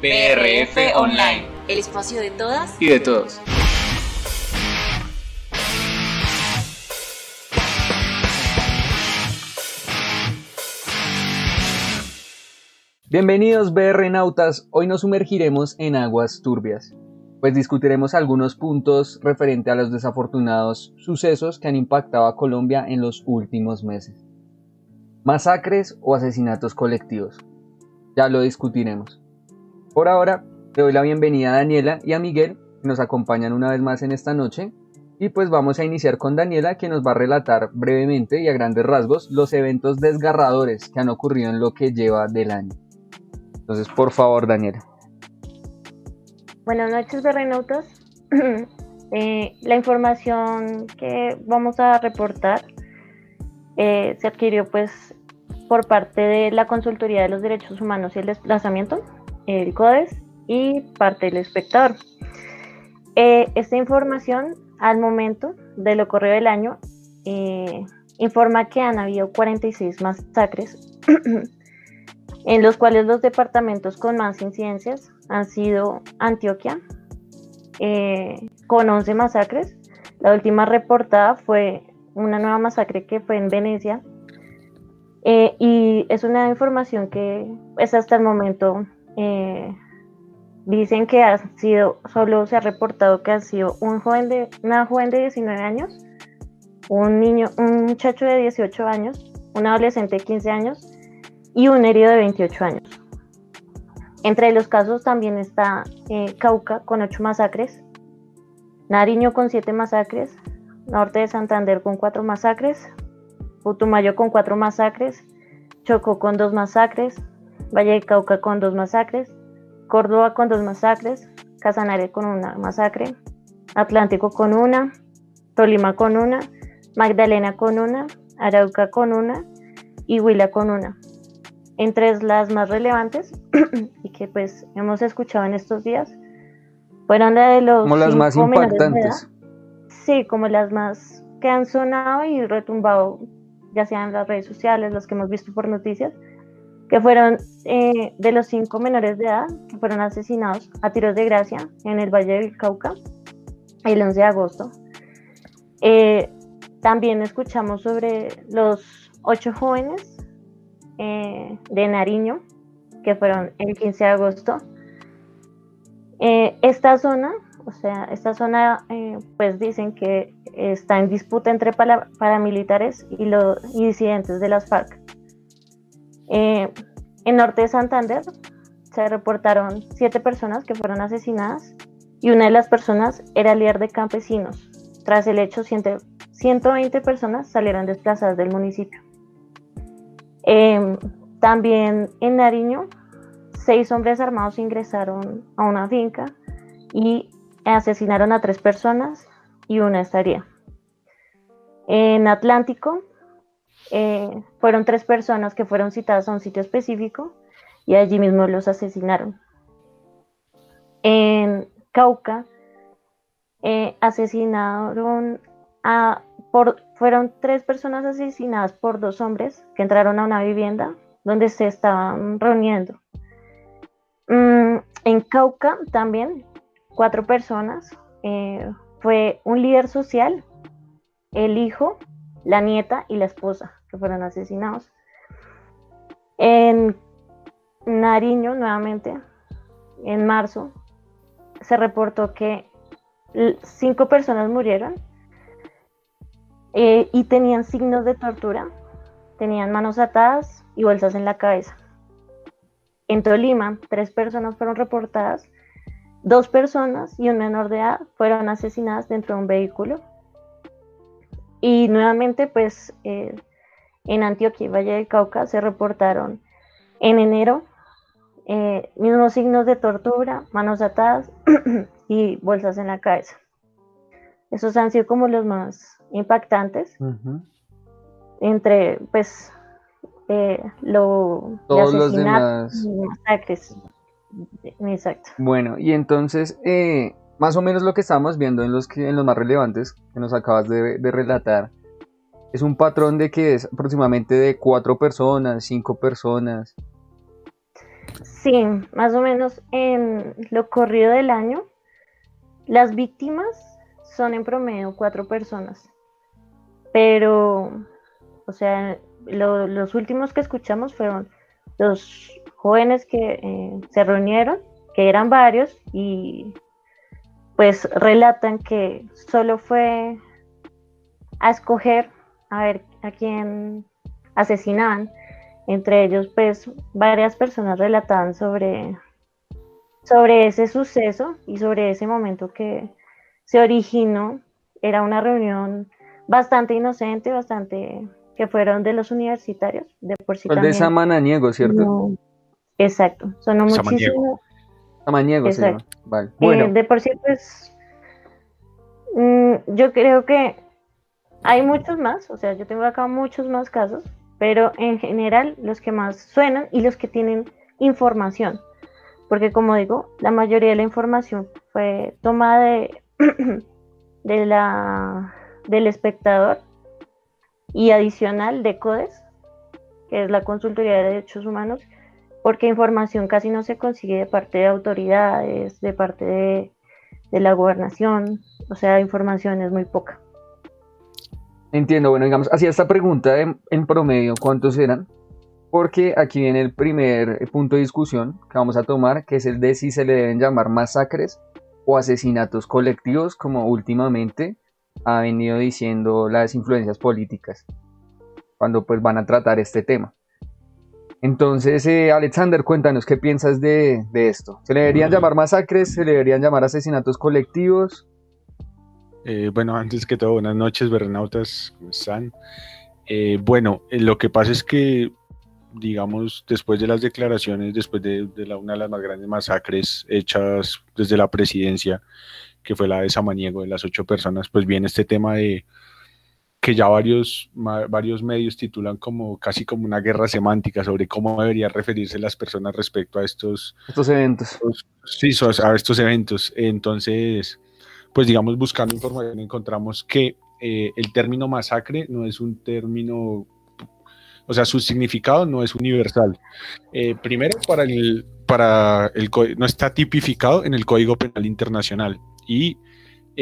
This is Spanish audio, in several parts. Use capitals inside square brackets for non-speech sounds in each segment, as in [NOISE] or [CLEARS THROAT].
PRF Online, el espacio de todas y de todos. Bienvenidos BR Nautas, hoy nos sumergiremos en aguas turbias, pues discutiremos algunos puntos referente a los desafortunados sucesos que han impactado a Colombia en los últimos meses. Masacres o asesinatos colectivos. Ya lo discutiremos. Por ahora, le doy la bienvenida a Daniela y a Miguel, que nos acompañan una vez más en esta noche. Y pues vamos a iniciar con Daniela, que nos va a relatar brevemente y a grandes rasgos los eventos desgarradores que han ocurrido en lo que lleva del año. Entonces, por favor, Daniela. Buenas noches, berrenautas. [CLEARS THROAT] eh, la información que vamos a reportar eh, se adquirió pues por parte de la Consultoría de los Derechos Humanos y el Desplazamiento, el CODES, y parte del espectador. Eh, esta información, al momento de lo corrido del año, eh, informa que han habido 46 masacres [CLEARS THROAT] en los cuales los departamentos con más incidencias han sido Antioquia, eh, con 11 masacres. La última reportada fue una nueva masacre que fue en Venecia. Y es una información que es pues, hasta el momento eh, dicen que ha sido, solo se ha reportado que ha sido un joven de, una joven de 19 años, un niño, un muchacho de 18 años, un adolescente de 15 años y un herido de 28 años. Entre los casos también está eh, Cauca con 8 masacres, Nariño con 7 masacres, Norte de Santander con 4 masacres, Putumayo con 4 masacres, Chocó con 2 masacres, Valle de Cauca con 2 masacres, Córdoba con 2 masacres, Casanare con una masacre, Atlántico con una, Tolima con una, Magdalena con una, Arauca con una y Huila con una. Entre las más relevantes [CLEARS THROAT] y que pues hemos escuchado en estos días fueron la de los como las más impactantes. sí como las más que han sonado y retumbado ya sean en las redes sociales las que hemos visto por noticias que fueron eh, de los cinco menores de edad que fueron asesinados a tiros de gracia en el Valle del Cauca el 11 de agosto eh, también escuchamos sobre los ocho jóvenes eh, de Nariño, que fueron el 15 de agosto. Esta zona, o sea, esta zona, pues dicen que está en disputa entre paramilitares y los disidentes de las FARC. En norte de Santander se reportaron siete personas que fueron asesinadas y una de las personas era líder de campesinos. Tras el hecho, 120 personas salieron desplazadas del municipio. Em, también en Nariño, seis hombres armados ingresaron a una finca y asesinaron a tres personas y una estaría. En Atlántico, eh, fueron tres personas que fueron citadas a un sitio específico y allí mismo los asesinaron. En Cauca, eh, asesinaron a fueron tres personas asesinadas por dos hombres que entraron a una vivienda donde se estaban reuniendo. Mm, en Cauca también, cuatro personas. Eh, fue un líder social, el hijo, la nieta y la esposa que fueron asesinados. En Nariño, nuevamente, en marzo, se reportó que cinco personas murieron eh, y tenían signos de tortura, tenían manos atadas y bolsas en la cabeza. En Tolima, tres personas fueron reportadas, dos personas y un menor de edad fueron asesinadas dentro de un vehículo. Y nuevamente, pues eh, en Antioquia y Valle del Cauca se reportaron en enero eh, mismos signos de tortura, manos atadas [CLEARS THROAT] y bolsas en la cabeza. Esos han sido como los más impactantes. Entre, pues, eh, lo Todos los demás. masacres. Exacto. Bueno, y entonces, eh, más o menos lo que estamos viendo en los, que, en los más relevantes que nos acabas de, relatar, es un patrón de que es aproximadamente de cuatro personas, cinco personas. Sí, más o menos en lo corrido del año, las víctimas son en promedio cuatro personas, pero, o sea, los últimos que escuchamos fueron los jóvenes que eh, se reunieron, que eran varios, y pues relatan que solo fue a escoger a ver a quién asesinaban. Entre ellos, pues varias personas relataban sobre, sobre ese suceso y sobre ese momento que se originó. Era una reunión bastante inocente, bastante que fueron de los universitarios, de por sí. El de Samaniego, ¿cierto? exacto, sonó muchísimo. Samaniego, Vale. Eh, bueno. de por sí, pues, mm, yo creo que hay muchos más, o sea, yo tengo acá muchos más casos, pero en general los que más suenan y los que tienen información, porque como digo, la mayoría de la información fue tomada de, [CLEARS THROAT] de la, del espectador y adicional de CODES, que es la Consultoría de Derechos Humanos, porque información casi no se consigue de parte de autoridades, de parte de, la gobernación, o sea, información es muy poca. Entiendo, bueno, digamos, hacía esta pregunta en, promedio, ¿cuántos eran? Porque aquí viene el primer punto de discusión que vamos a tomar, que es el de si se le deben llamar masacres o asesinatos colectivos, como últimamente ha venido diciendo las influencias políticas cuando pues van a tratar este tema. Entonces, eh, Alexander, cuéntanos qué piensas de, esto. ¿Se le deberían llamar masacres? ¿Se le deberían llamar asesinatos colectivos? Eh, bueno, antes que todo, buenas noches, Bernautas, ¿cómo están? Eh, bueno, lo que pasa es que, digamos, después de las declaraciones, después de, la, una de las más grandes masacres hechas desde la presidencia, que fue la de Samaniego, de las ocho personas, pues viene este tema de que ya varios, varios medios titulan como casi como una guerra semántica sobre cómo deberían referirse las personas respecto a estos, estos eventos. sí, a estos eventos. Entonces, pues digamos, buscando información encontramos que eh, el término masacre no es un término, o sea, su significado no es universal. Eh, primero, para el, para el, no está tipificado en el Código Penal Internacional y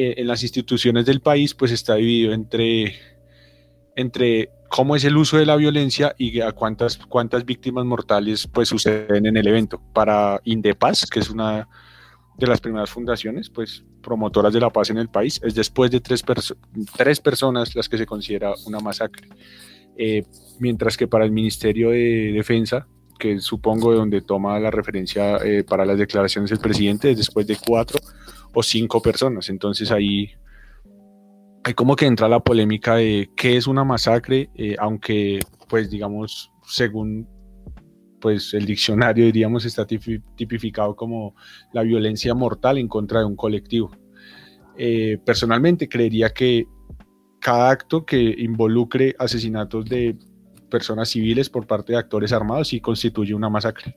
eh, en las instituciones del país pues está dividido entre, entre cómo es el uso de la violencia y a cuántas, cuántas víctimas mortales pues suceden en el evento. Para Indepaz, que es una de las primeras fundaciones pues promotoras de la paz en el país, es después de tres, tres personas las que se considera una masacre. Eh, mientras que para el Ministerio de Defensa, que supongo de donde toma la referencia eh, para las declaraciones del presidente, es después de cuatro o cinco personas. Entonces ahí hay como que entra la polémica de qué es una masacre, eh, aunque pues digamos, según pues el diccionario diríamos está tipificado como la violencia mortal en contra de un colectivo. Eh, personalmente creería que cada acto que involucre asesinatos de personas civiles por parte de actores armados sí constituye una masacre.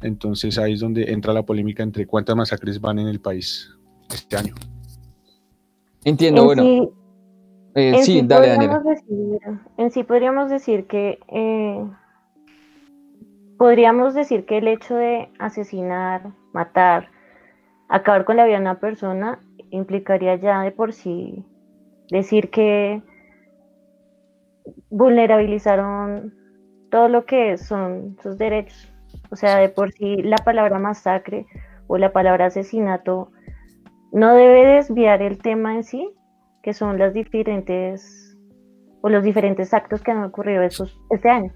Entonces ahí es donde entra la polémica entre cuántas masacres van en el país este año. Entiendo, bueno. Eh, sí, dale, Daniela. en sí podríamos decir que eh, podríamos decir que el hecho de asesinar, matar, acabar con la vida de una persona implicaría ya de por sí decir que vulnerabilizaron todo lo que son sus derechos. O sea, de por sí la palabra masacre o la palabra asesinato no debe desviar el tema en sí, que son las diferentes o los diferentes actos que han ocurrido este año.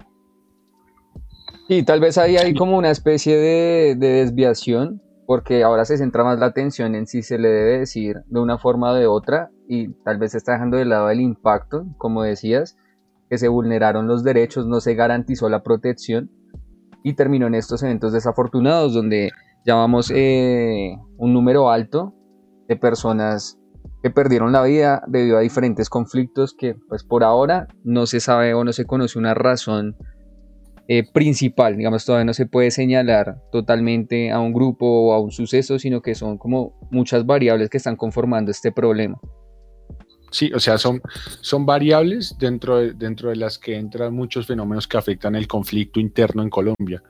Sí, tal vez ahí hay como una especie de, de, desviación, porque ahora se centra más la atención en si se le debe decir de una forma o de otra, y tal vez se está dejando de lado el impacto, como decías, que se vulneraron los derechos, no se garantizó la protección, y terminó en estos eventos desafortunados donde llamamos eh, un número alto de personas que perdieron la vida debido a diferentes conflictos que pues por ahora no se sabe o no se conoce una razón eh, principal, digamos todavía no se puede señalar totalmente a un grupo o a un suceso, sino que son como muchas variables que están conformando este problema. Sí, o sea, son, son variables dentro de, dentro de las que entran muchos fenómenos que afectan el conflicto interno en Colombia.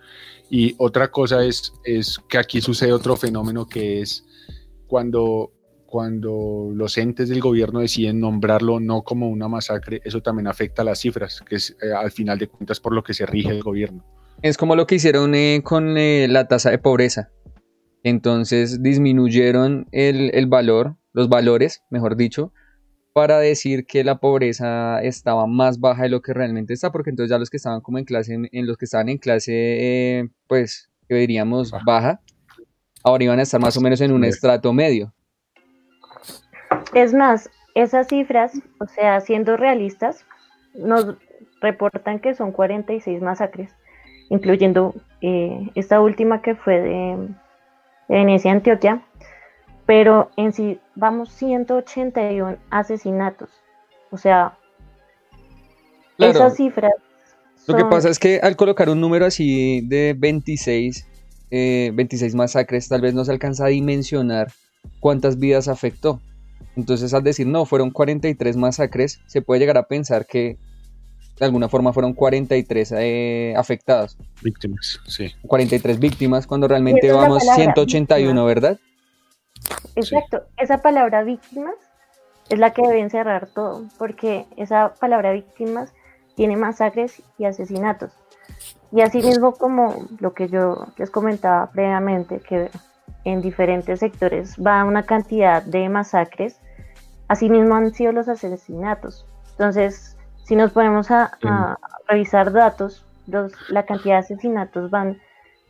Y otra cosa es, es que aquí sucede otro fenómeno que es cuando, cuando los entes del gobierno deciden nombrarlo no como una masacre, eso también afecta las cifras, que es eh, al final de cuentas por lo que se rige el gobierno. Es como lo que hicieron eh, con eh, la tasa de pobreza. Entonces disminuyeron el, el valor, los valores, mejor dicho, para decir que la pobreza estaba más baja de lo que realmente está, porque entonces ya los que estaban como en clase, en, los que estaban en clase, eh, pues, que diríamos baja, ahora iban a estar más o menos en un estrato medio. Es más, esas cifras, o sea, siendo realistas, nos reportan que son 46 masacres, incluyendo eh, esta última que fue de, de Venecia, Antioquia, pero en sí vamos 181 asesinatos. O sea, esas cifras. Lo que pasa es que al colocar un número así de 26, 26 eh, masacres, tal vez no se alcanza a dimensionar cuántas vidas afectó. Entonces, al decir no, fueron 43 masacres, se puede llegar a pensar que de alguna forma fueron 43 eh, afectados. Víctimas, sí. 43 víctimas, cuando realmente vamos 181, ¿verdad? Exacto, esa palabra víctimas es la que debe encerrar todo, porque esa palabra víctimas tiene masacres y asesinatos. Y así mismo como lo que yo les comentaba previamente, que en diferentes sectores va una cantidad de masacres, así mismo han sido los asesinatos. Entonces, si nos ponemos a, revisar datos, la cantidad de asesinatos van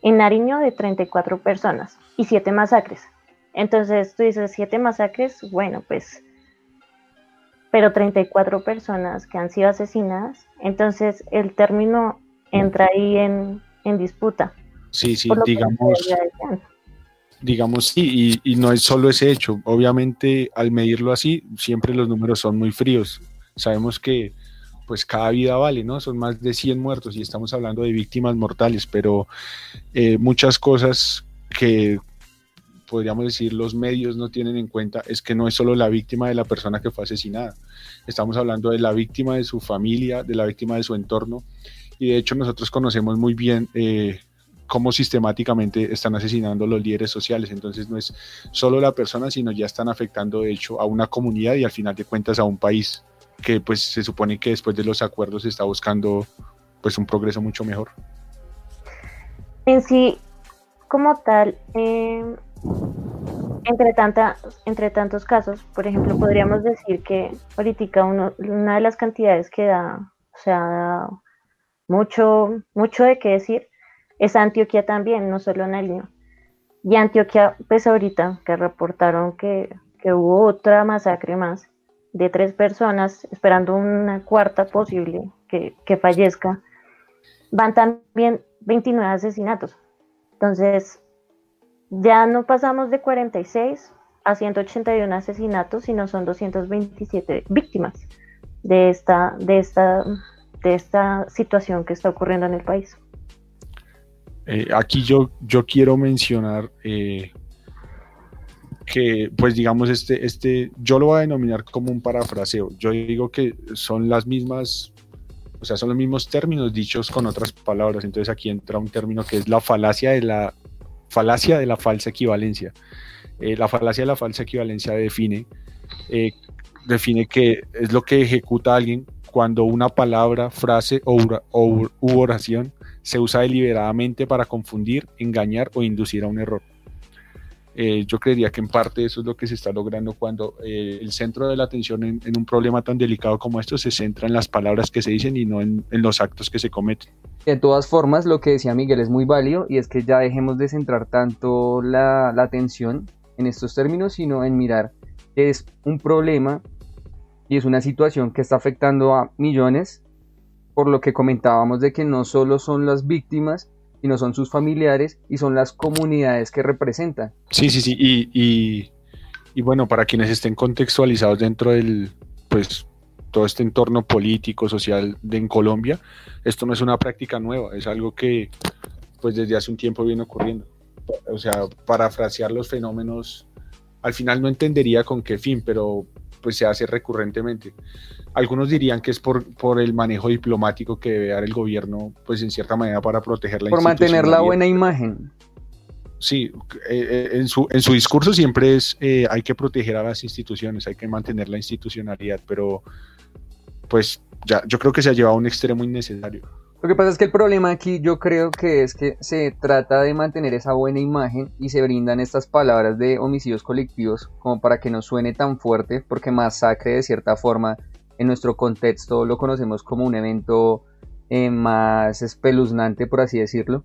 en Nariño de 34 personas y 7 masacres. Entonces tú dices siete masacres, bueno, pues, pero 34 personas que han sido asesinadas, entonces el término entra ahí en, disputa. Sí, sí, digamos, digamos sí, y, y, no es solo ese hecho. Obviamente, al medirlo así, siempre los números son muy fríos. Sabemos que pues cada vida vale, ¿no? Son más de 100 muertos y estamos hablando de víctimas mortales, pero eh, muchas cosas que podríamos decir, los medios no tienen en cuenta es que no es solo la víctima de la persona que fue asesinada. Estamos hablando de la víctima de su familia, de la víctima de su entorno. Y de hecho nosotros conocemos muy bien eh, cómo sistemáticamente están asesinando los líderes sociales. Entonces no es solo la persona, sino ya están afectando de hecho a una comunidad y al final de cuentas a un país que pues se supone que después de los acuerdos está buscando pues un progreso mucho mejor. En sí, como tal, eh, entre, tanta, entre tantos casos, por ejemplo, podríamos decir que ahorita una de las cantidades que da, o sea, mucho, mucho de qué decir, es Antioquia también, no solo Nariño. Y Antioquia, pues ahorita que reportaron que, hubo otra masacre más de tres personas, esperando una cuarta posible que, que fallezca, van también 29 asesinatos. Entonces, ya no pasamos de 46 a 181 asesinatos, sino son 227 víctimas de esta, de esta, de esta situación que está ocurriendo en el país. Eh, aquí yo, yo quiero mencionar eh, que, pues digamos, este, este, yo lo voy a denominar como un parafraseo. Yo digo que son las mismas, o sea, son los mismos términos dichos con otras palabras. Entonces aquí entra un término que es la falacia de la falacia de la falsa equivalencia. Eh, la falacia de la falsa equivalencia define, eh, define que es lo que ejecuta alguien cuando una palabra, frase o, u oración se usa deliberadamente para confundir, engañar o inducir a un error. Eh, yo creería que en parte eso es lo que se está logrando cuando eh, el centro de la atención en, un problema tan delicado como esto se centra en las palabras que se dicen y no en, los actos que se cometen. De todas formas, lo que decía Miguel es muy válido y es que ya dejemos de centrar tanto la, la atención en estos términos, sino en mirar que es un problema y es una situación que está afectando a millones, por lo que comentábamos de que no solo son las víctimas, no son sus familiares y son las comunidades que representan. Sí, sí, sí, y, y, bueno, para quienes estén contextualizados dentro del, pues, todo este entorno político, social de en Colombia, esto no es una práctica nueva, es algo que, pues, desde hace un tiempo viene ocurriendo. O sea, parafrasear los fenómenos, al final no entendería con qué fin, pero pues se hace recurrentemente. Algunos dirían que es por, por el manejo diplomático que debe dar el gobierno, pues en cierta manera para proteger la Por mantener la buena imagen. Sí, eh, eh, en, su, en su discurso siempre es eh, hay que proteger a las instituciones, hay que mantener la institucionalidad, pero pues ya yo creo que se ha llevado a un extremo innecesario. Lo que pasa es que el problema aquí yo creo que es que se trata de mantener esa buena imagen y se brindan estas palabras de homicidios colectivos como para que no suene tan fuerte, porque masacre de cierta forma en nuestro contexto lo conocemos como un evento eh, más espeluznante, por así decirlo.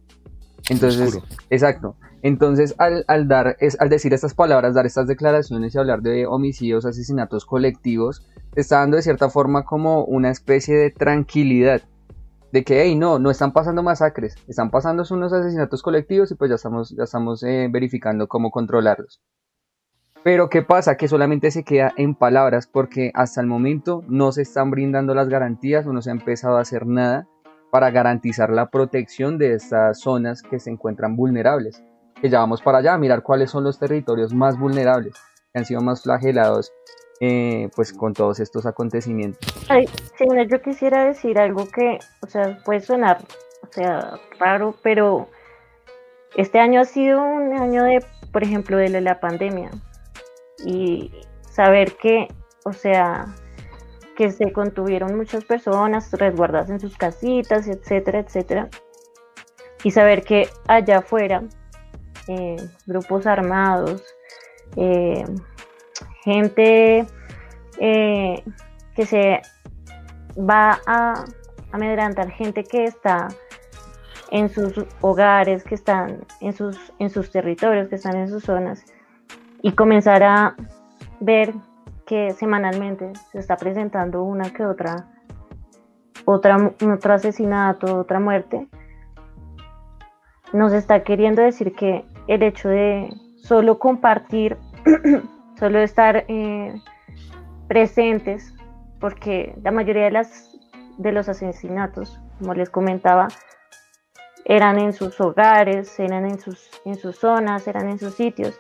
Entonces, exacto. Entonces, al, al, dar, es, al decir estas palabras, dar estas declaraciones y hablar de homicidios, asesinatos colectivos, está dando de cierta forma como una especie de tranquilidad de que, hey, no, no están pasando masacres, están pasando unos asesinatos colectivos y pues ya estamos, ya estamos eh, verificando cómo controlarlos. Pero ¿qué pasa? Que solamente se queda en palabras porque hasta el momento no se están brindando las garantías o no se ha empezado a hacer nada para garantizar la protección de estas zonas que se encuentran vulnerables. Que ya vamos para allá a mirar cuáles son los territorios más vulnerables, que han sido más flagelados eh, pues con todos estos acontecimientos. Ay, yo quisiera decir algo que, o sea, puede sonar, o sea, raro, pero este año ha sido un año de, por ejemplo, de la pandemia. Y saber que, o sea, que se contuvieron muchas personas resguardadas en sus casitas, etcétera, etcétera, y saber que allá afuera eh, grupos armados, eh, gente eh, que se va a amedrentar, gente que está en sus hogares, que están en sus, en sus territorios, que están en sus zonas, y comenzar a ver que semanalmente se está presentando una que otra, otra otro asesinato, otra muerte, nos está queriendo decir que el hecho de solo compartir [CLEARS THROAT] solo estar eh, presentes, porque la mayoría de, las, de los asesinatos, como les comentaba, eran en sus hogares, eran en sus, en sus zonas, eran en sus sitios,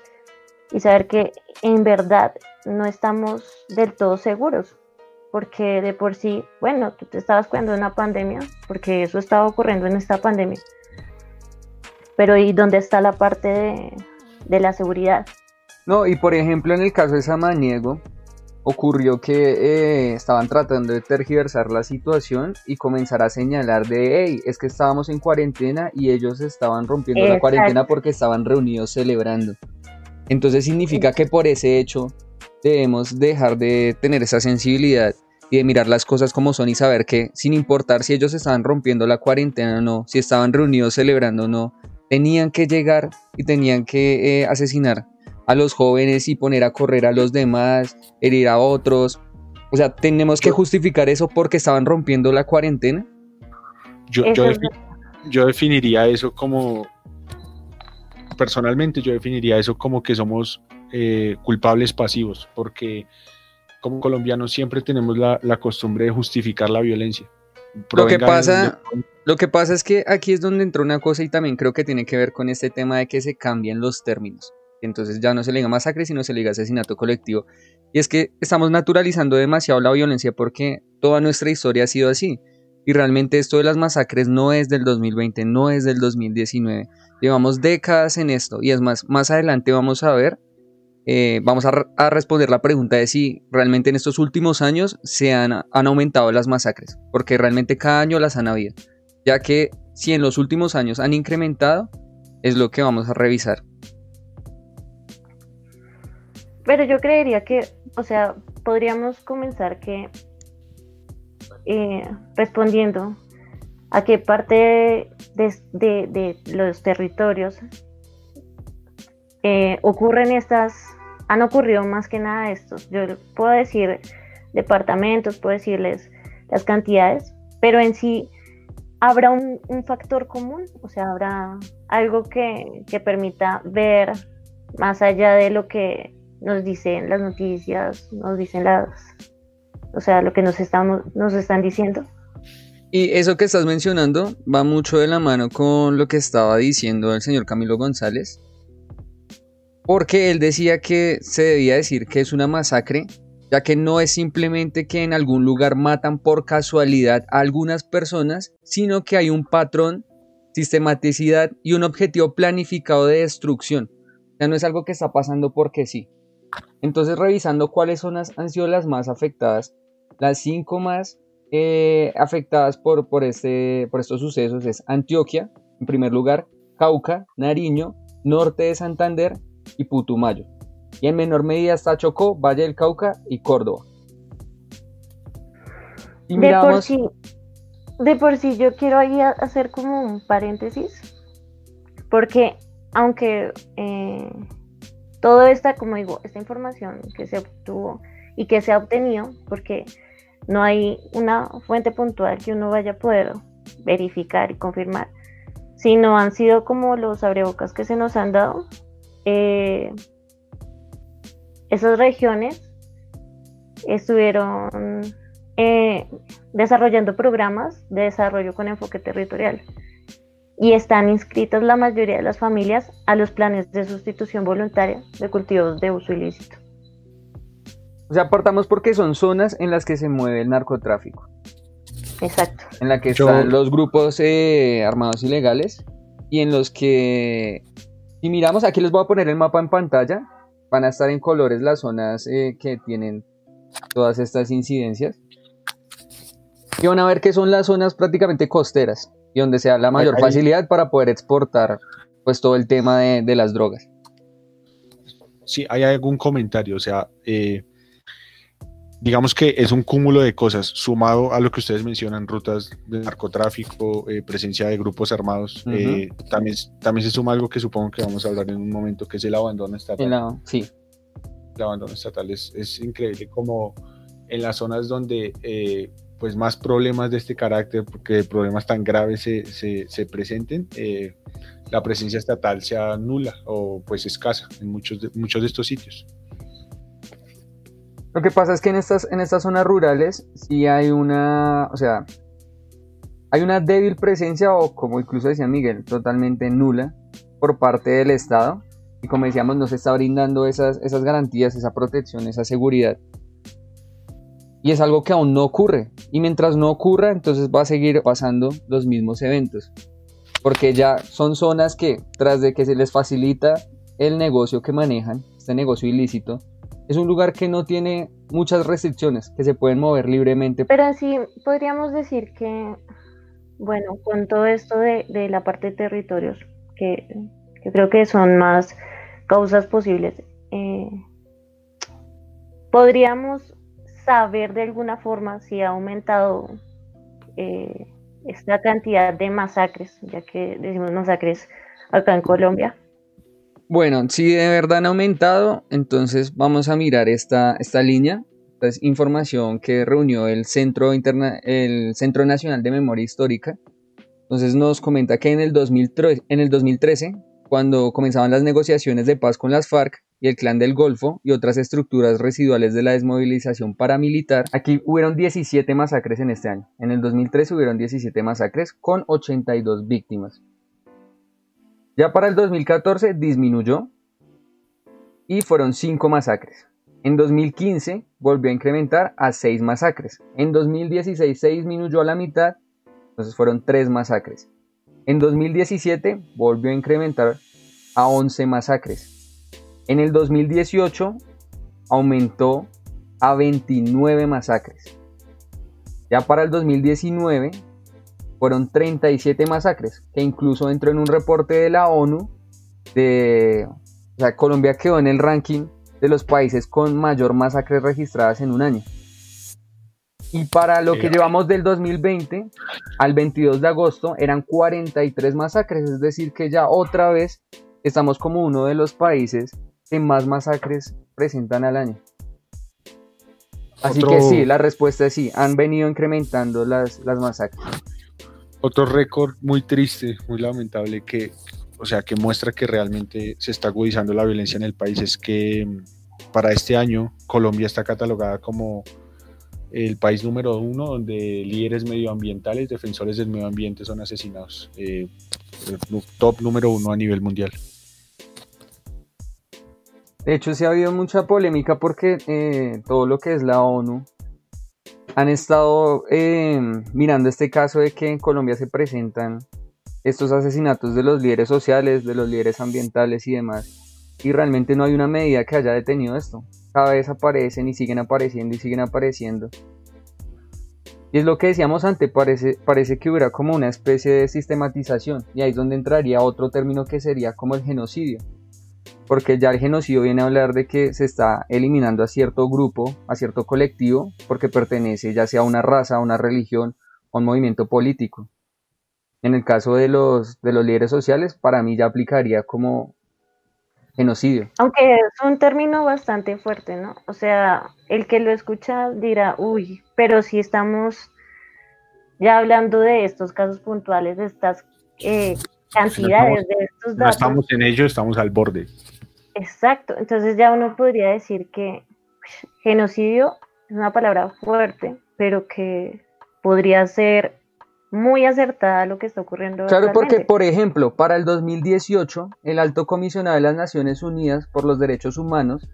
y saber que en verdad no estamos del todo seguros, porque de por sí, bueno, tú te estabas cuidando de una pandemia, porque eso estaba ocurriendo en esta pandemia, pero ¿y dónde está la parte de, de la seguridad? No, y por ejemplo en el caso de Samaniego, ocurrió que eh, estaban tratando de tergiversar la situación y comenzar a señalar de, hey, es que estábamos en cuarentena y ellos estaban rompiendo la cuarentena porque estaban reunidos celebrando. Entonces significa que por ese hecho debemos dejar de tener esa sensibilidad y de mirar las cosas como son y saber que sin importar si ellos estaban rompiendo la cuarentena o no, si estaban reunidos celebrando o no, tenían que llegar y tenían que eh, asesinar a los jóvenes y poner a correr a los demás, herir a otros. O sea, tenemos que justificar eso porque estaban rompiendo la cuarentena. Yo, yo, definiría eso como, personalmente yo definiría eso como que somos eh, culpables pasivos, porque como colombianos siempre tenemos la, costumbre de justificar la violencia. Lo que, pasa, lo que pasa es que aquí es donde entró una cosa y también creo que tiene que ver con este tema de que se cambian los términos. Entonces ya no se le diga masacre, sino se le diga asesinato colectivo. Y es que estamos naturalizando demasiado la violencia porque toda nuestra historia ha sido así. Y realmente esto de las masacres no es del 2020, no es del 2019. Llevamos décadas en esto. Y es más, más adelante vamos a ver, eh, vamos a, a, responder la pregunta de si realmente en estos últimos años se han, han aumentado las masacres. Porque realmente cada año las han habido. Ya que si en los últimos años han incrementado, es lo que vamos a revisar. Pero yo creería que, o sea, podríamos comenzar que eh, respondiendo a qué parte de, los territorios eh, ocurren estas, han ocurrido más que nada estos. Yo puedo decir departamentos, puedo decirles las cantidades, pero en sí habrá un, factor común, o sea, habrá algo que, que permita ver más allá de lo que nos dicen las noticias, nos dicen las, o sea, lo que nos, estamos, están diciendo. Y eso que estás mencionando va mucho de la mano con lo que estaba diciendo el señor Camilo González, porque él decía que se debía decir que es una masacre ya que no es simplemente que en algún lugar matan por casualidad a algunas personas, sino que hay un patrón, sistematicidad y un objetivo planificado de destrucción. Ya no es algo que está pasando porque sí. Entonces, revisando cuáles son han sido las más afectadas, las cinco más eh, afectadas por, por, este, por estos sucesos es Antioquia, en primer lugar, Cauca, Nariño, Norte de Santander y Putumayo. Y en menor medida está Chocó, Valle del Cauca y Córdoba. Y de, por sí, de por sí yo quiero ahí hacer como un paréntesis, porque aunque eh, todo esta, como digo, esta información que se obtuvo y que se ha obtenido, porque no hay una fuente puntual que uno vaya a poder verificar y confirmar, sino han sido como los abrebocas que se nos han dado. Eh, esas regiones estuvieron eh, desarrollando programas de desarrollo con enfoque territorial y están inscritas la mayoría de las familias a los planes de sustitución voluntaria de cultivos de uso ilícito. O sea, apartamos porque son zonas en las que se mueve el narcotráfico. Exacto. En la que están los grupos eh, armados ilegales y en los que, si miramos, aquí les voy a poner el mapa en pantalla, van a estar en colores las zonas eh, que tienen todas estas incidencias. Y van a ver que son las zonas prácticamente costeras y donde se da la mayor facilidad para poder exportar pues todo el tema de, de las drogas. Sí, hay algún comentario, o sea, eh, digamos que es un cúmulo de cosas, sumado a lo que ustedes mencionan, rutas de narcotráfico, eh, presencia de grupos armados, eh, también, también se suma algo que supongo que vamos a hablar en un momento, que es el abandono estatal. sí. El abandono estatal es, es, increíble como en las zonas donde pues más problemas de este carácter, porque problemas tan graves se, se, se presenten, la presencia estatal sea nula o pues escasa en muchos de, muchos de estos sitios. Lo que pasa es que en estas, en estas zonas rurales sí hay una, o sea, hay una débil presencia o como incluso decía Miguel, totalmente nula por parte del Estado. Y como decíamos, no se está brindando esas, esas garantías, esa protección, esa seguridad. Y es algo que aún no ocurre. Y mientras no ocurra, entonces va a seguir pasando los mismos eventos. Porque ya son zonas que, tras de que se les facilita el negocio que manejan, este negocio ilícito, es un lugar que no tiene muchas restricciones, que se pueden mover libremente. Pero así podríamos decir que, bueno, con todo esto de, la parte de territorios, que, creo que son más causas posibles, eh, podríamos saber de alguna forma si ha aumentado eh, esta cantidad de masacres, ya que decimos masacres acá en Colombia. Bueno, si de verdad han aumentado, entonces vamos a mirar esta, esta línea. Es información que reunió el Centro, Interna el Centro Nacional de Memoria Histórica. Entonces nos comenta que en el, 2013, en el 2013, cuando comenzaban las negociaciones de paz con las FARC y el Clan del Golfo y otras estructuras residuales de la desmovilización paramilitar, aquí hubieron 17 masacres en este año. En el 2013 hubieron 17 masacres con 82 víctimas. Ya para el 2014 disminuyó y fueron 5 masacres. En 2015 volvió a incrementar a 6 masacres. En 2016 se disminuyó a la mitad, entonces fueron 3 masacres. En 2017 volvió a incrementar a 11 masacres. En el 2018 aumentó a 29 masacres. Ya para el 2019 fueron 37 masacres, que incluso entró en un reporte de la ONU de... O sea, Colombia quedó en el ranking de los países con mayor masacres registradas en un año. Y para lo que llevamos del 2020 al 22 de agosto eran 43 masacres, es decir, que ya otra vez estamos como uno de los países que más masacres presentan al año. Así que sí, la respuesta es sí, han venido incrementando las, las masacres otro récord muy triste, muy lamentable que, o sea, que muestra que realmente se está agudizando la violencia en el país es que mm, para este año Colombia está catalogada como el país número uno donde líderes medioambientales, defensores del medio ambiente son asesinados. Eh, top número uno a nivel mundial. De hecho, sí ha habido mucha polémica porque eh, todo lo que es la ONU han estado eh, mirando este caso de que en Colombia se presentan estos asesinatos de los líderes sociales, de los líderes ambientales y demás. Y realmente no hay una medida que haya detenido esto. Cada vez aparecen y siguen apareciendo y siguen apareciendo. Y es lo que decíamos antes, parece, parece que hubiera como una especie de sistematización. Y ahí es donde entraría otro término que sería como el genocidio. Porque ya el genocidio viene a hablar de que se está eliminando a cierto grupo, a cierto colectivo, porque pertenece ya sea a una raza, a una religión o a un movimiento político. En el caso de los, de los líderes sociales, para mí ya aplicaría como genocidio. Aunque es un término bastante fuerte, ¿no? O sea, el que lo escucha dirá, uy, pero si estamos ya hablando de estos casos puntuales, de estas eh, cantidades, de estos datos. No estamos en ello, estamos al borde. Exacto, entonces ya uno podría decir que genocidio es una palabra fuerte, pero que podría ser muy acertada lo que está ocurriendo. Claro, porque, por ejemplo, para el 2018, el alto comisionado de las Naciones Unidas por los Derechos Humanos,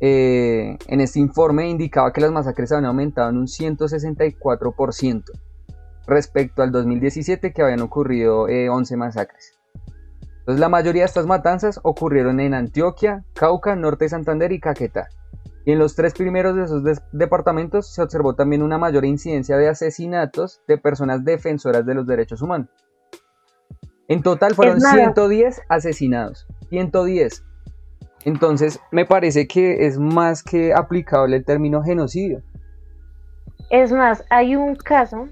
eh, en este informe indicaba que las masacres habían aumentado en un 164% respecto al 2017, que habían ocurrido 11 eh, masacres. Entonces, la mayoría de estas matanzas ocurrieron en Antioquia, Cauca, Norte de Santander y Caquetá. Y en los tres primeros de esos departamentos se observó también una mayor incidencia de asesinatos de personas defensoras de los derechos humanos. En total fueron 110 asesinados. 110. Entonces, me parece que es más que aplicable el término genocidio. Es más, hay un caso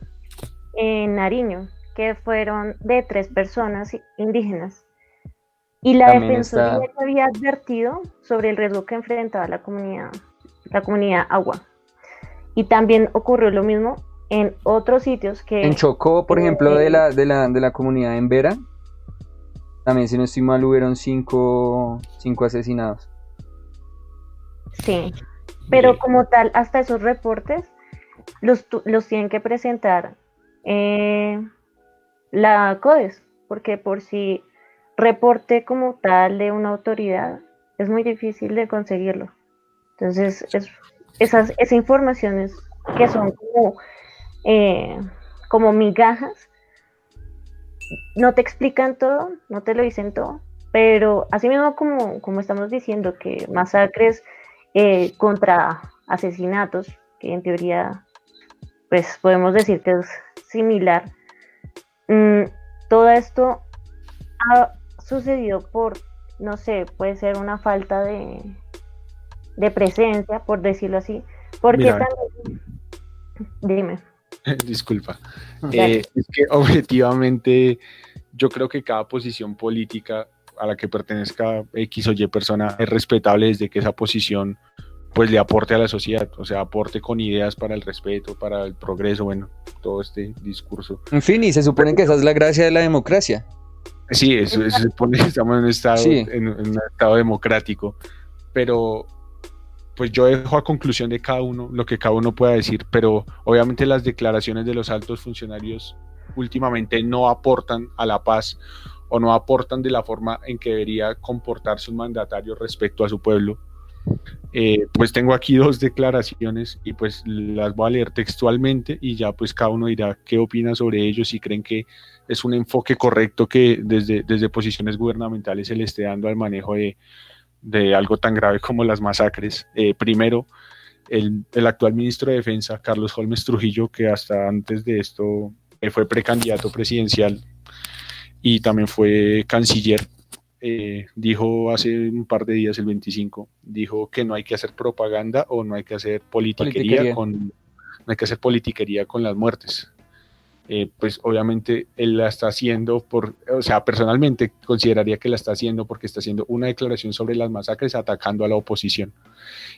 en Nariño que fueron de tres personas indígenas y la Defensoría había advertido sobre el riesgo que enfrentaba la comunidad, la comunidad agua. Y también ocurrió lo mismo en otros sitios que... En Chocó, por ejemplo, de la, de, la, de la comunidad en Vera, también si no estoy mal hubieron cinco, cinco asesinados. Sí, pero como tal, hasta esos reportes los, los tienen que presentar eh, la CODES, porque por si reporte como tal de una autoridad, es muy difícil de conseguirlo. Entonces, es, esas, esas informaciones que son como, eh, como migajas, no te explican todo, no te lo dicen todo, pero así mismo como, como estamos diciendo que masacres eh, contra asesinatos, que en teoría pues podemos decir que es similar, mm, todo esto ha sucedió por, no sé, puede ser una falta de, de presencia, por decirlo así. Porque Dime. [LAUGHS] Disculpa. Eh, es que objetivamente yo creo que cada posición política a la que pertenezca X o Y persona es respetable desde que esa posición pues le aporte a la sociedad, o sea, aporte con ideas para el respeto, para el progreso, bueno, todo este discurso. En fin, y se supone que esa es la gracia de la democracia. Sí, eso, se supone que [LAUGHS] estamos en un estado, en, un estado democrático, pero pues yo dejo a conclusión de cada uno lo que cada uno pueda decir, pero obviamente las declaraciones de los altos funcionarios últimamente no aportan a la paz o no aportan de la forma en que debería comportarse un mandatario respecto a su pueblo. Eh, pues tengo aquí dos declaraciones y pues las voy a leer textualmente y ya pues cada uno dirá qué opina sobre ellos si creen que es un enfoque correcto que desde, desde posiciones gubernamentales se le esté dando al manejo de, de algo tan grave como las masacres. Eh, primero, el, el, actual ministro de Defensa, Carlos Holmes Trujillo, que hasta antes de esto eh, fue precandidato presidencial y también fue canciller, eh, dijo hace un par de días, el 25, dijo que no hay que hacer propaganda o no hay que hacer politiquería, con no hay que hacer politiquería con las muertes. Eh, pues obviamente él la está haciendo por, o sea, personalmente consideraría que la está haciendo porque está haciendo una declaración sobre las masacres atacando a la oposición.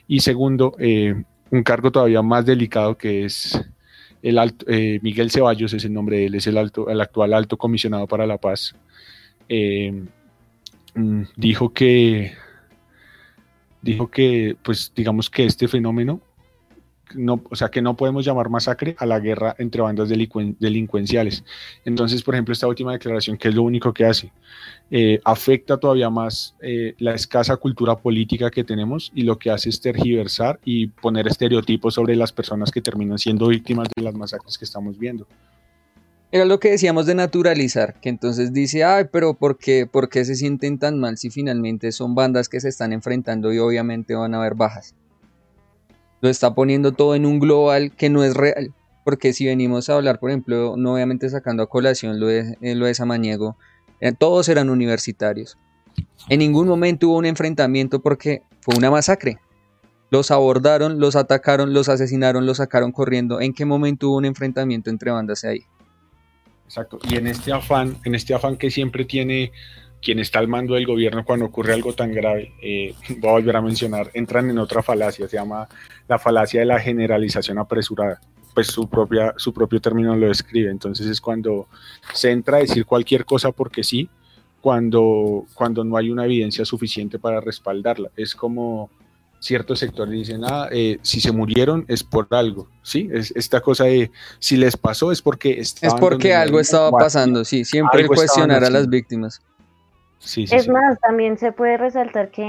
Y segundo, eh, un cargo todavía más delicado que es el alto, Miguel Ceballos es el nombre de él, es el, alto, el actual alto comisionado para la paz. Mm, dijo que dijo que pues digamos que este fenómeno no, o sea, que no podemos llamar masacre a la guerra entre bandas delincuenciales. Entonces, por ejemplo, esta última declaración, que es lo único que hace, eh, afecta todavía más eh, la escasa cultura política que tenemos y lo que hace es tergiversar y poner estereotipos sobre las personas que terminan siendo víctimas de las masacres que estamos viendo. Era lo que decíamos de naturalizar, que entonces dice, ay, pero ¿por qué, ¿por qué se sienten tan mal si finalmente son bandas que se están enfrentando y obviamente van a haber bajas? Lo está poniendo todo en un global que no es real. Porque si venimos a hablar, por ejemplo, no obviamente sacando a colación lo de, eh, lo de Samaniego, eh, todos eran universitarios. En ningún momento hubo un enfrentamiento porque fue una masacre. Los abordaron, los atacaron, los asesinaron, los sacaron corriendo. ¿En qué momento hubo un enfrentamiento entre bandas ahí? Exacto. Y en este afán, en este afán que siempre tiene quien está al mando del gobierno cuando ocurre algo tan grave, eh, [LAUGHS] voy a volver a mencionar, entran en otra falacia, se llama la falacia de la generalización apresurada. Pues su, propia, su propio término lo describe. Entonces es cuando se entra a decir cualquier cosa porque sí, cuando, cuando no hay una evidencia suficiente para respaldarla. Es como ciertos sectores dicen, ah, eh, si se murieron es por algo, ¿sí? Es esta cosa de, si les pasó es porque... Es porque algo estaba pasando, sí, siempre cuestionar a las víctimas es más, también se puede resaltar que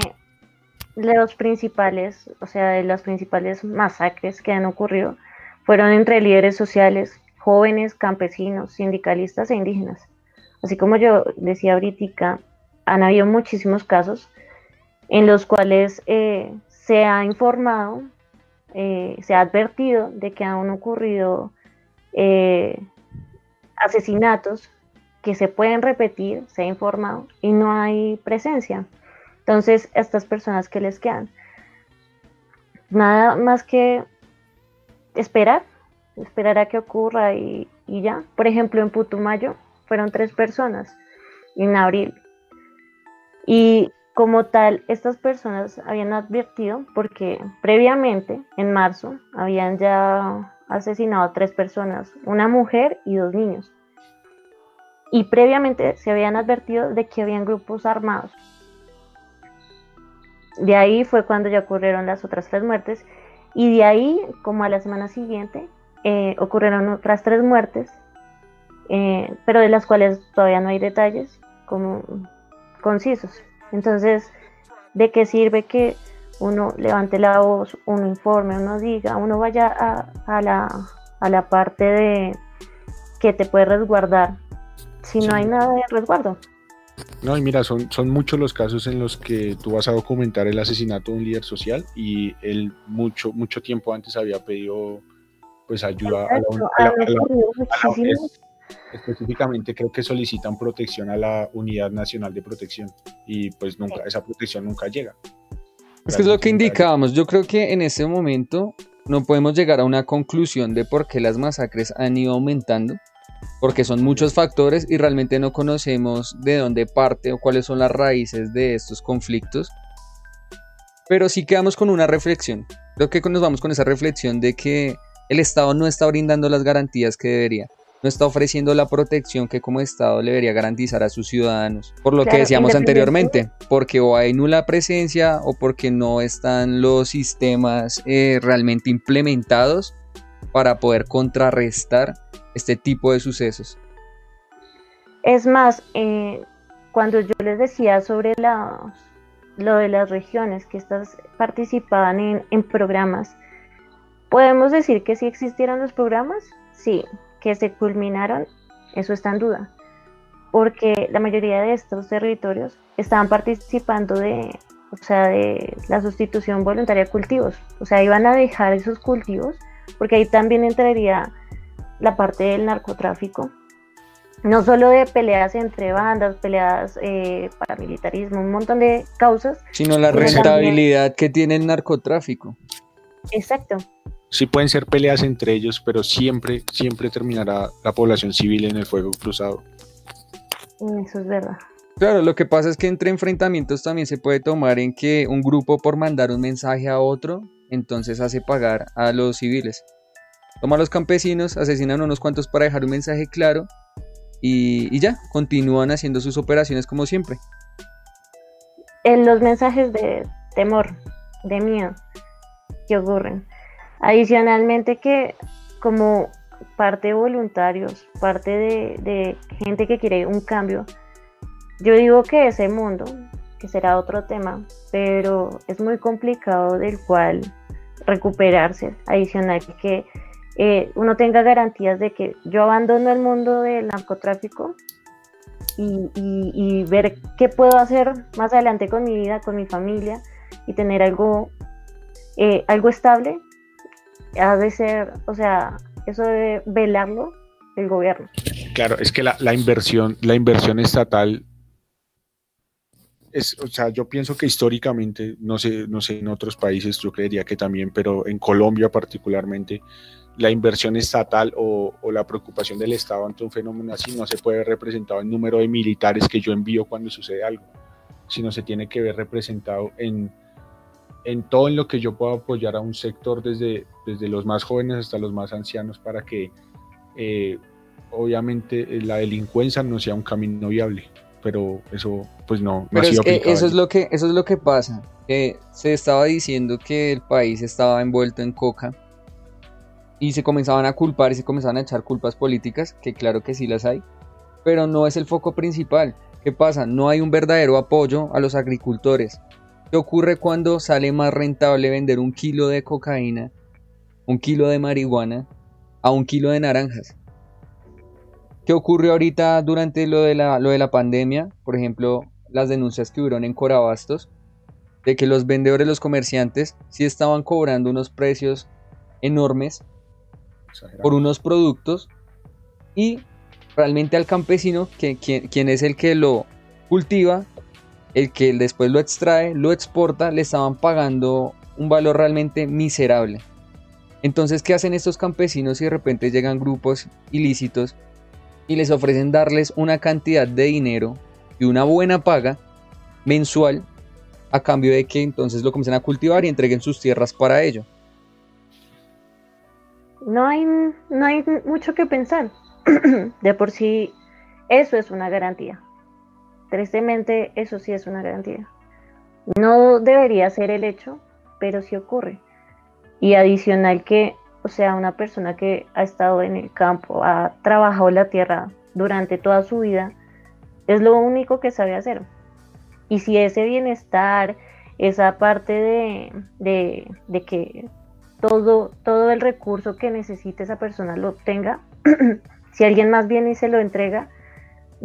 los principales, o sea, de las principales masacres que han ocurrido fueron entre líderes sociales, jóvenes, campesinos, sindicalistas e indígenas. Así como yo decía ahorita, han habido muchísimos casos en los cuales eh, se ha informado, eh, se ha advertido de que han ocurrido eh, asesinatos que se pueden repetir, se ha informado, y no hay presencia. Entonces, a estas personas que les quedan, nada más que esperar, esperar a que ocurra y, y ya. Por ejemplo, en Putumayo fueron tres personas en abril. Y como tal, estas personas habían advertido porque previamente, en marzo, habían ya asesinado a tres personas, una mujer y dos niños y previamente se habían advertido de que habían grupos armados. De ahí fue cuando ya ocurrieron las otras tres muertes y de ahí, como a la semana siguiente, eh, ocurrieron otras tres muertes, eh, pero de las cuales todavía no hay detalles como concisos. Entonces, ¿de qué sirve que uno levante la voz, uno informe, uno diga, uno vaya a, la, a la parte de que te puede resguardar si no hay nada de resguardo. No, y mira, son, son muchos los casos en los que tú vas a documentar el asesinato de un líder social y él mucho, mucho tiempo antes había pedido pues ayuda a la, específicamente creo que solicitan protección a la Unidad Nacional de Protección y pues nunca, esa protección nunca llega. Es que es lo que indicábamos, yo creo que en ese momento no podemos llegar a una conclusión de por qué las masacres han ido aumentando, porque son muchos factores y realmente no conocemos de dónde parte o cuáles son las raíces de estos conflictos. Pero sí quedamos con una reflexión. Creo que nos vamos con esa reflexión de que el Estado no está brindando las garantías que debería. No está ofreciendo la protección que como Estado le debería garantizar a sus ciudadanos. Por lo que decíamos anteriormente, porque o hay nula presencia o porque no están los sistemas eh, realmente implementados para poder contrarrestar este tipo de sucesos. Es más, eh, cuando yo les decía sobre lo de las regiones que estas participaban en, programas, ¿podemos decir que sí existieron los programas? Sí, que se culminaron, eso está en duda, porque la mayoría de estos territorios estaban participando de, o sea, de la sustitución voluntaria de cultivos, o sea, iban a dejar esos cultivos, porque ahí también entraría la parte del narcotráfico, no solo de peleas entre bandas, peleas eh, paramilitarismo, un montón de causas. Sino la rentabilidad que tiene el narcotráfico. Exacto. Sí pueden ser peleas entre ellos, pero siempre, siempre terminará la población civil en el fuego cruzado. Eso es verdad. Claro, lo que pasa es que entre enfrentamientos también se puede tomar en que un grupo por mandar un mensaje a otro, entonces hace pagar a los civiles. Toma a los campesinos, asesinan a unos cuantos para dejar un mensaje claro y, ya, continúan haciendo sus operaciones como siempre. En los mensajes de temor, de miedo que ocurren. Adicionalmente que como parte de voluntarios, parte de, gente que quiere un cambio, yo digo que ese mundo, que será otro tema, pero es muy complicado del cual recuperarse. Adicional que eh, uno tenga garantías de que yo abandono el mundo del narcotráfico y, ver qué puedo hacer más adelante con mi vida, con mi familia y tener algo, eh, algo estable, ha de ser, o sea, eso debe velarlo el gobierno. Claro, es que la, la inversión, la inversión estatal es, o sea, yo pienso que históricamente, no sé, no sé, en otros países yo creería que también, pero en Colombia particularmente, la inversión estatal o, la preocupación del Estado ante un fenómeno así no se puede ver representado en número de militares que yo envío cuando sucede algo, sino se tiene que ver representado en, en todo en lo que yo puedo apoyar a un sector desde, desde los más jóvenes hasta los más ancianos para que eh, obviamente la delincuencia no sea un camino viable, pero eso pues no, no es que eso es lo que eso es lo que pasa, se estaba diciendo que el país estaba envuelto en coca y se comenzaban a culpar y se comenzaban a echar culpas políticas, que claro que sí las hay, pero no es el foco principal. ¿Qué pasa? No hay un verdadero apoyo a los agricultores. ¿Qué ocurre cuando sale más rentable vender un kilo de cocaína, un kilo de marihuana, a un kilo de naranjas? ¿Qué ocurrió ahorita durante lo de la, lo de la pandemia? Por ejemplo, las denuncias que hubieron en Corabastos, de que los vendedores, los comerciantes, sí estaban cobrando unos precios enormes por unos productos y realmente al campesino, que, quien, es el que lo cultiva, el que después lo extrae, lo exporta, le estaban pagando un valor realmente miserable. Entonces, ¿qué hacen estos campesinos si de repente llegan grupos ilícitos y les ofrecen darles una cantidad de dinero y una buena paga mensual a cambio de que entonces lo comiencen a cultivar y entreguen sus tierras para ello? no hay, no hay mucho que pensar. [CLEARS THROAT] de por sí, eso es una garantía. Tristemente, eso sí es una garantía. No debería ser el hecho, pero sí ocurre. Y adicional que, o sea, una persona que ha estado en el campo, ha trabajado la tierra durante toda su vida, es lo único que sabe hacer. Y si ese bienestar, esa parte de, de, que todo, todo el recurso que necesite esa persona lo obtenga, [CLEARS THROAT] si alguien más viene y se lo entrega,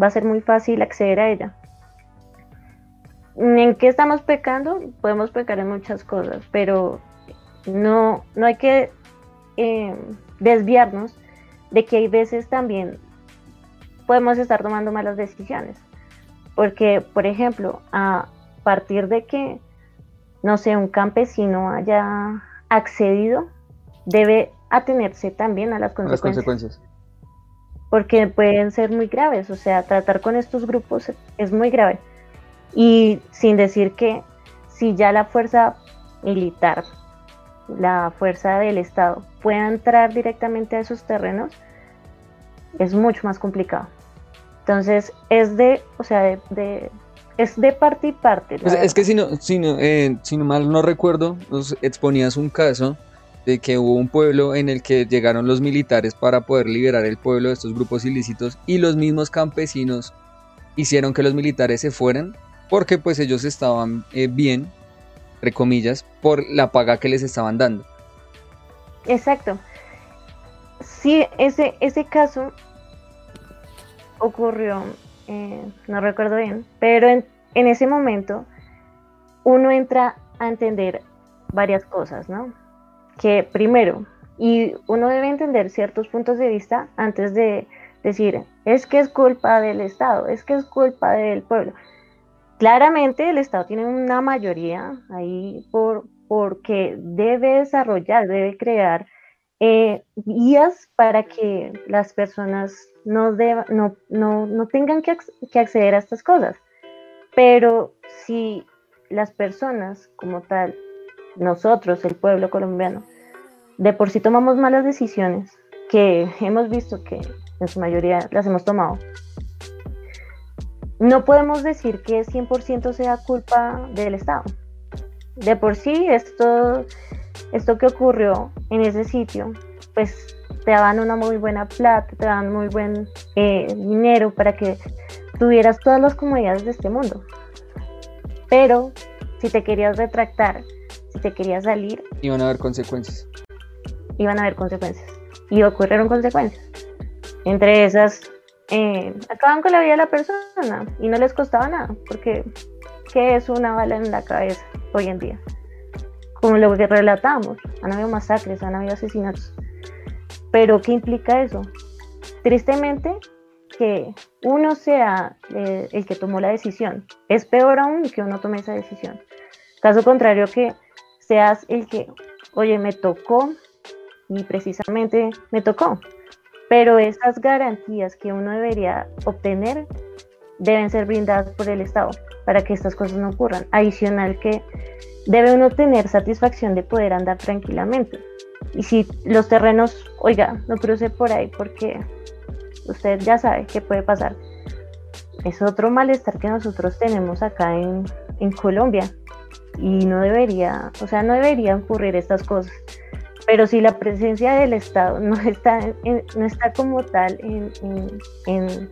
va a ser muy fácil acceder a ella. ¿En qué estamos pecando? Podemos pecar en muchas cosas, pero no, no hay que eh, desviarnos de que hay veces también podemos estar tomando malas decisiones. Porque, por ejemplo, a partir de que, no sé, un campesino haya accedido debe atenerse también a las consecuencias. Porque pueden ser muy graves, o sea, tratar con estos grupos es muy grave. Y sin decir que si ya la fuerza militar, la fuerza del Estado pueda entrar directamente a esos terrenos, es mucho más complicado. Entonces, es de, o sea, de es de parte y parte. es que si no, si no, eh, si no mal no recuerdo, nos exponías un caso de que hubo un pueblo en el que llegaron los militares para poder liberar el pueblo de estos grupos ilícitos y los mismos campesinos hicieron que los militares se fueran porque pues ellos estaban eh, bien, entre comillas, por la paga que les estaban dando. Exacto. Sí, ese, ese caso ocurrió eh, no recuerdo bien, pero en, ese momento uno entra a entender varias cosas, ¿no? Que primero, y uno debe entender ciertos puntos de vista antes de decir, es que es culpa del Estado, es que es culpa del pueblo. Claramente el Estado tiene una mayoría ahí por, porque debe desarrollar, debe crear eh, guías para que las personas no, no, no, no tengan que, que acceder a estas cosas. Pero si las personas como tal, nosotros, el pueblo colombiano, de por sí tomamos malas decisiones, que hemos visto que en su mayoría las hemos tomado, no podemos decir que 100% sea culpa del Estado. De por sí esto esto que ocurrió en ese sitio, pues te daban una muy buena plata, te daban muy buen eh, dinero para que tuvieras todas las comodidades de este mundo. Pero si te querías retractar, si te querías salir, iban a haber consecuencias. Iban a haber consecuencias. Y ocurrieron consecuencias. Entre esas, eh, acaban con la vida de la persona y no les costaba nada, porque ¿qué es una bala en la cabeza hoy en día? Como lo que relatamos, han habido masacres, han habido asesinatos. Pero ¿qué implica eso? Tristemente, que uno sea eh, el que tomó la decisión. Es peor aún que uno tome esa decisión. Caso contrario, que seas el que, oye, me tocó y precisamente me tocó. Pero esas garantías que uno debería obtener deben ser brindadas por el Estado para que estas cosas no ocurran. Adicional que debe uno tener satisfacción de poder andar tranquilamente. Y si los terrenos, oiga, no cruce por ahí porque usted ya sabe qué puede pasar. Es otro malestar que nosotros tenemos acá en, en Colombia y no debería, o sea, no deberían ocurrir estas cosas. Pero si la presencia del Estado no está, no está como tal en, en,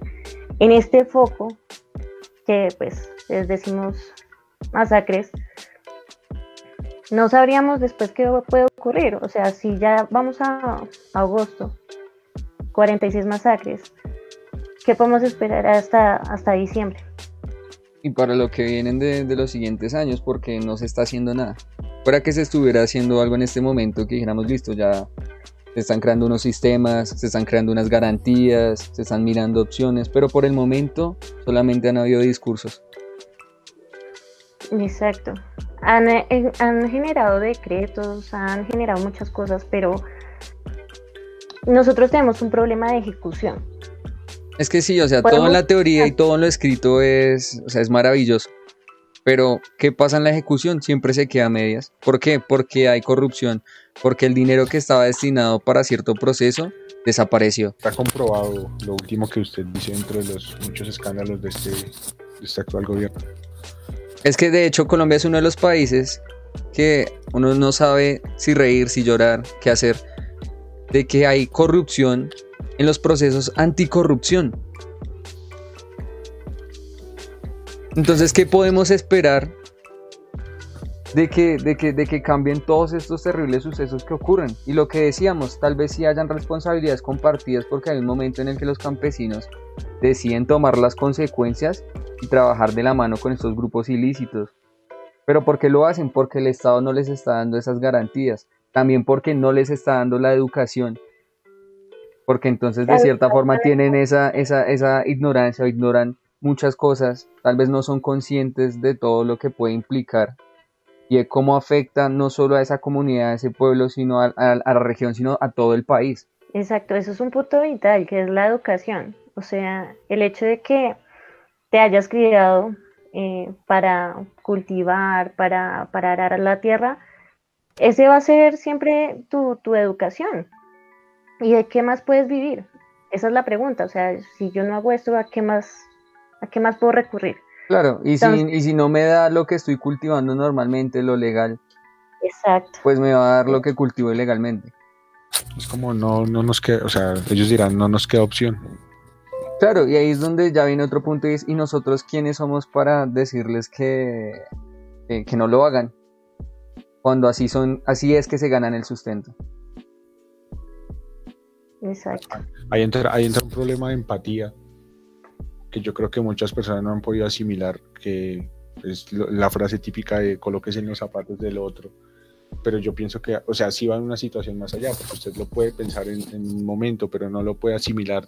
en, este foco, que pues les decimos masacres, no sabríamos después qué puede ocurrir. O sea, si ya vamos a, a agosto 46 masacres. ¿Qué podemos esperar hasta, hasta diciembre? Y para lo que vienen de, los siguientes años, porque no se está haciendo nada. Para que se estuviera haciendo algo en este momento, que dijéramos, listo, ya se están creando unos sistemas, se están creando unas garantías, se están mirando opciones, pero por el momento solamente han habido discursos. Exacto. Han, eh, han generado decretos, han generado muchas cosas, pero nosotros tenemos un problema de ejecución. Es que sí, o sea, todo en la teoría y todo en lo escrito es, o sea, es maravilloso. Pero, ¿qué pasa en la ejecución? Siempre se queda a medias. ¿Por qué? Porque hay corrupción. Porque el dinero que estaba destinado para cierto proceso desapareció. Está comprobado lo último que usted dice dentro de los muchos escándalos de este, de este actual gobierno. Es que de hecho Colombia es uno de los países que uno no sabe si reír, si llorar, qué hacer de que hay corrupción en los procesos anticorrupción. Entonces, ¿qué podemos esperar de que, de, que, de que cambien todos estos terribles sucesos que ocurren? Y lo que decíamos, tal vez sí hayan responsabilidades compartidas porque hay un momento en el que los campesinos deciden tomar las consecuencias y trabajar de la mano con estos grupos ilícitos. Pero ¿por qué lo hacen? Porque el Estado no les está dando esas garantías también porque no les está dando la educación, porque entonces de cierta forma tienen esa, esa, esa ignorancia o ignoran muchas cosas, tal vez no son conscientes de todo lo que puede implicar y de cómo afecta no solo a esa comunidad, a ese pueblo, sino a, la región, sino a todo el país. Exacto, eso es un punto vital, que es la educación. O sea, el hecho de que te hayas criado eh, para cultivar, para, para arar la tierra, ese va a ser siempre tu, educación. ¿Y de qué más puedes vivir? Esa es la pregunta. O sea, si yo no hago esto, ¿a qué más, a qué más puedo recurrir? Claro, y, si, y si no me da lo que estoy cultivando normalmente, lo legal, Exacto. pues me va a dar lo que cultivo ilegalmente. Es como no, no nos queda, o sea, ellos dirán, no nos queda opción. Claro, y ahí es donde ya viene otro punto y es, ¿y nosotros quiénes somos para decirles que, que no lo hagan? cuando así son, así es que se ganan el sustento. Exacto. Ahí entra, ahí entra un problema de empatía que yo creo que muchas personas no han podido asimilar, que es la frase típica de coloques en los zapatos del otro. Pero yo pienso que, o sea, sí va en una situación más allá, porque usted lo puede pensar en, un momento, pero no lo puede asimilar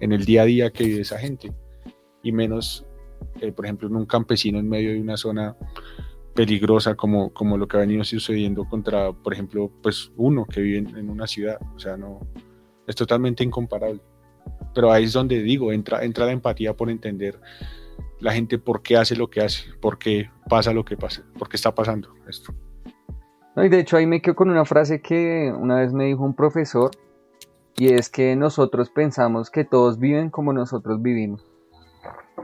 en el día a día que vive esa gente. Y menos, eh, por ejemplo, en un campesino en medio de una zona peligrosa como, como lo que ha venido sucediendo contra, por ejemplo, pues uno que vive en, una ciudad. O sea, no, es totalmente incomparable. Pero ahí es donde digo, entra, entra la empatía por entender la gente por qué hace lo que hace, por qué pasa lo que pasa, por qué está pasando esto. No, y de hecho ahí me quedo con una frase que una vez me dijo un profesor, y es que nosotros pensamos que todos viven como nosotros vivimos.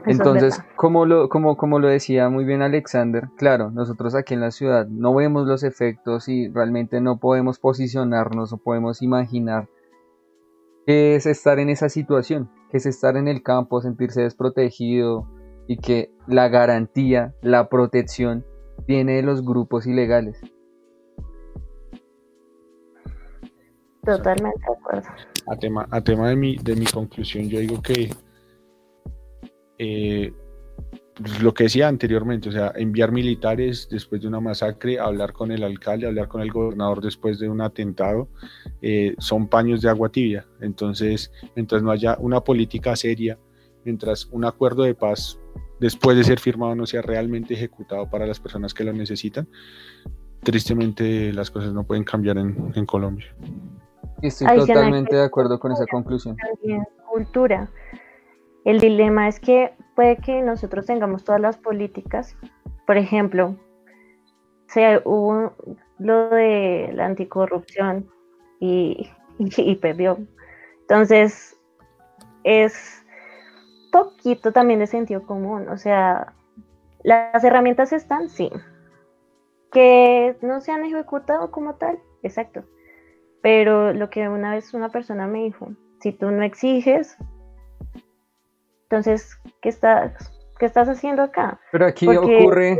Entonces, como lo, como, como lo decía muy bien Alexander, claro, nosotros aquí en la ciudad no vemos los efectos y realmente no podemos posicionarnos o podemos imaginar qué es estar en esa situación, qué es estar en el campo, sentirse desprotegido y que la garantía, la protección viene de los grupos ilegales. Totalmente de acuerdo. A tema, a tema de, mi, de mi conclusión, yo digo que eh, lo que decía anteriormente, o sea, enviar militares después de una masacre, hablar con el alcalde, hablar con el gobernador después de un atentado, eh, son paños de agua tibia. Entonces, mientras no haya una política seria, mientras un acuerdo de paz después de ser firmado no sea realmente ejecutado para las personas que lo necesitan, tristemente las cosas no pueden cambiar en, Colombia. Estoy totalmente de acuerdo con esa conclusión. cultura. El dilema es que puede que nosotros tengamos todas las políticas, por ejemplo, se, hubo lo de la anticorrupción y, y perdió. Entonces, es poquito también de sentido común, o sea, las herramientas están, sí. Que no se han ejecutado como tal, exacto. Pero lo que una vez una persona me dijo, si tú no exiges, entonces, ¿qué estás, qué estás haciendo acá? Pero aquí ocurre,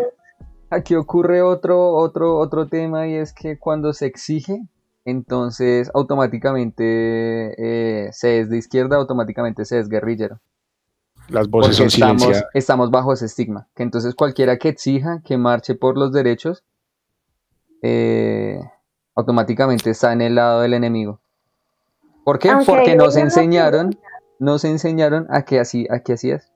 aquí ocurre otro, otro, otro tema y es que cuando se exige, entonces automáticamente eh, se es de izquierda, automáticamente se es guerrillero. Las voces son estamos, estamos bajo ese estigma. Que entonces cualquiera que exija, que marche por los derechos, eh, automáticamente está en el lado del enemigo. ¿Por qué? Porque nos enseñaron nos enseñaron a que así, a que así es.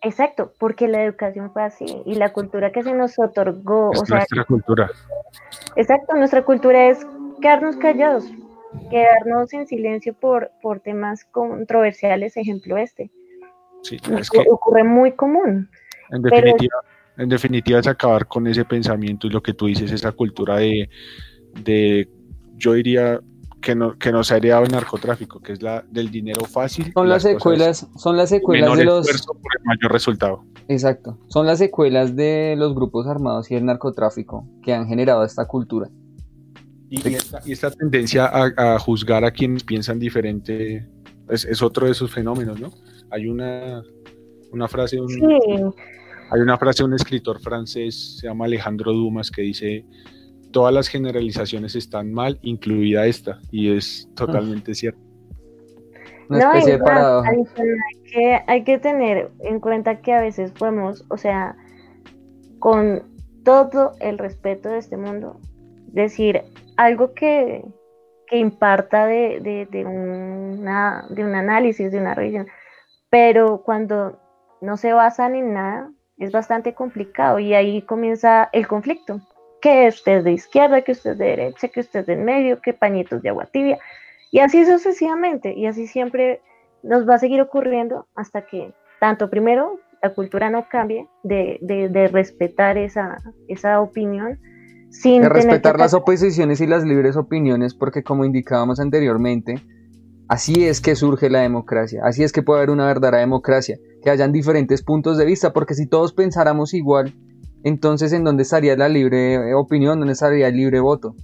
Exacto, porque la educación fue así y la cultura que se nos otorgó. Es nuestra cultura. Exacto, nuestra cultura es quedarnos callados, quedarnos en silencio por, por temas controversiales, ejemplo este. Sí, es que ocurre muy común. En definitiva, en definitiva es acabar con ese pensamiento y lo que tú dices, esa cultura de, de yo diría, que, no, que nos ha heredado el narcotráfico, que es la del dinero fácil. Son las, secuelas, son las secuelas de los por el mayor resultado. Exacto, son las secuelas de los grupos armados y el narcotráfico que han generado esta cultura. Y, esta, tendencia a, juzgar a quienes piensan diferente es, es, otro de esos fenómenos, ¿no? Hay una, una frase hay una frase de un escritor francés, se llama Alejandro Dumas, que dice todas las generalizaciones están mal, incluida esta, y es totalmente cierto. no, hay, que, hay que tener en cuenta que a veces podemos, o sea, con todo el respeto de este mundo, decir algo que, que imparta de, de, de, una, de un análisis, de una revisión, pero cuando no se basan en nada, es bastante complicado y ahí comienza el conflicto que usted es de izquierda, que usted es de derecha, que usted es de medio, que pañitos de agua tibia, y así sucesivamente, y así siempre nos va a seguir ocurriendo hasta que tanto primero la cultura no cambie de, de, respetar esa, esa opinión. Sin de respetar las oposiciones y las libres opiniones, porque como indicábamos anteriormente, así es que surge la democracia, así es que puede haber una verdadera democracia, que hayan diferentes puntos de vista, porque si todos pensáramos igual, entonces ¿en dónde estaría la libre opinión? ¿Dónde estaría el libre voto?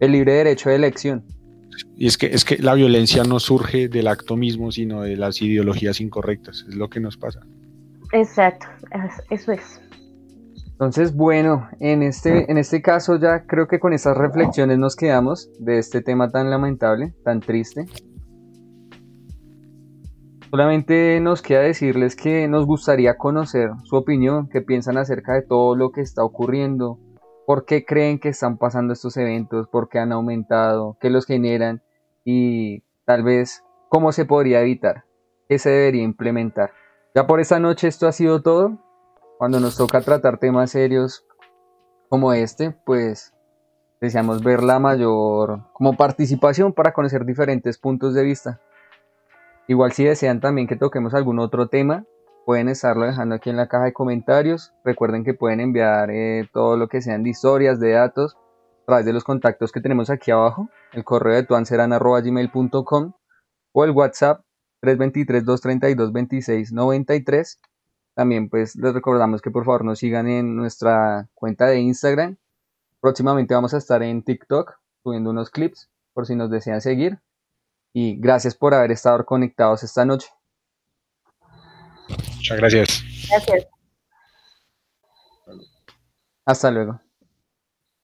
El libre derecho de elección. Y es que, es que la violencia no surge del acto mismo, sino de las ideologías incorrectas, es lo que nos pasa. Exacto, eso es. Entonces, bueno, en este, en este caso ya creo que con esas reflexiones nos quedamos de este tema tan lamentable, tan triste. Solamente nos queda decirles que nos gustaría conocer su opinión, qué piensan acerca de todo lo que está ocurriendo, por qué creen que están pasando estos eventos, por qué han aumentado, qué los generan y tal vez cómo se podría evitar, qué se debería implementar. Ya por esta noche esto ha sido todo. Cuando nos toca tratar temas serios como este, pues deseamos ver la mayor como participación para conocer diferentes puntos de vista. Igual si desean también que toquemos algún otro tema, pueden estarlo dejando aquí en la caja de comentarios. Recuerden que pueden enviar eh, todo lo que sean de historias, de datos, a través de los contactos que tenemos aquí abajo, el correo de tuanceran.gmail.com o el WhatsApp 323-232-2693. También pues les recordamos que por favor nos sigan en nuestra cuenta de Instagram. Próximamente vamos a estar en TikTok subiendo unos clips por si nos desean seguir y gracias por haber estado conectados esta noche. Muchas gracias. Gracias. Hasta luego.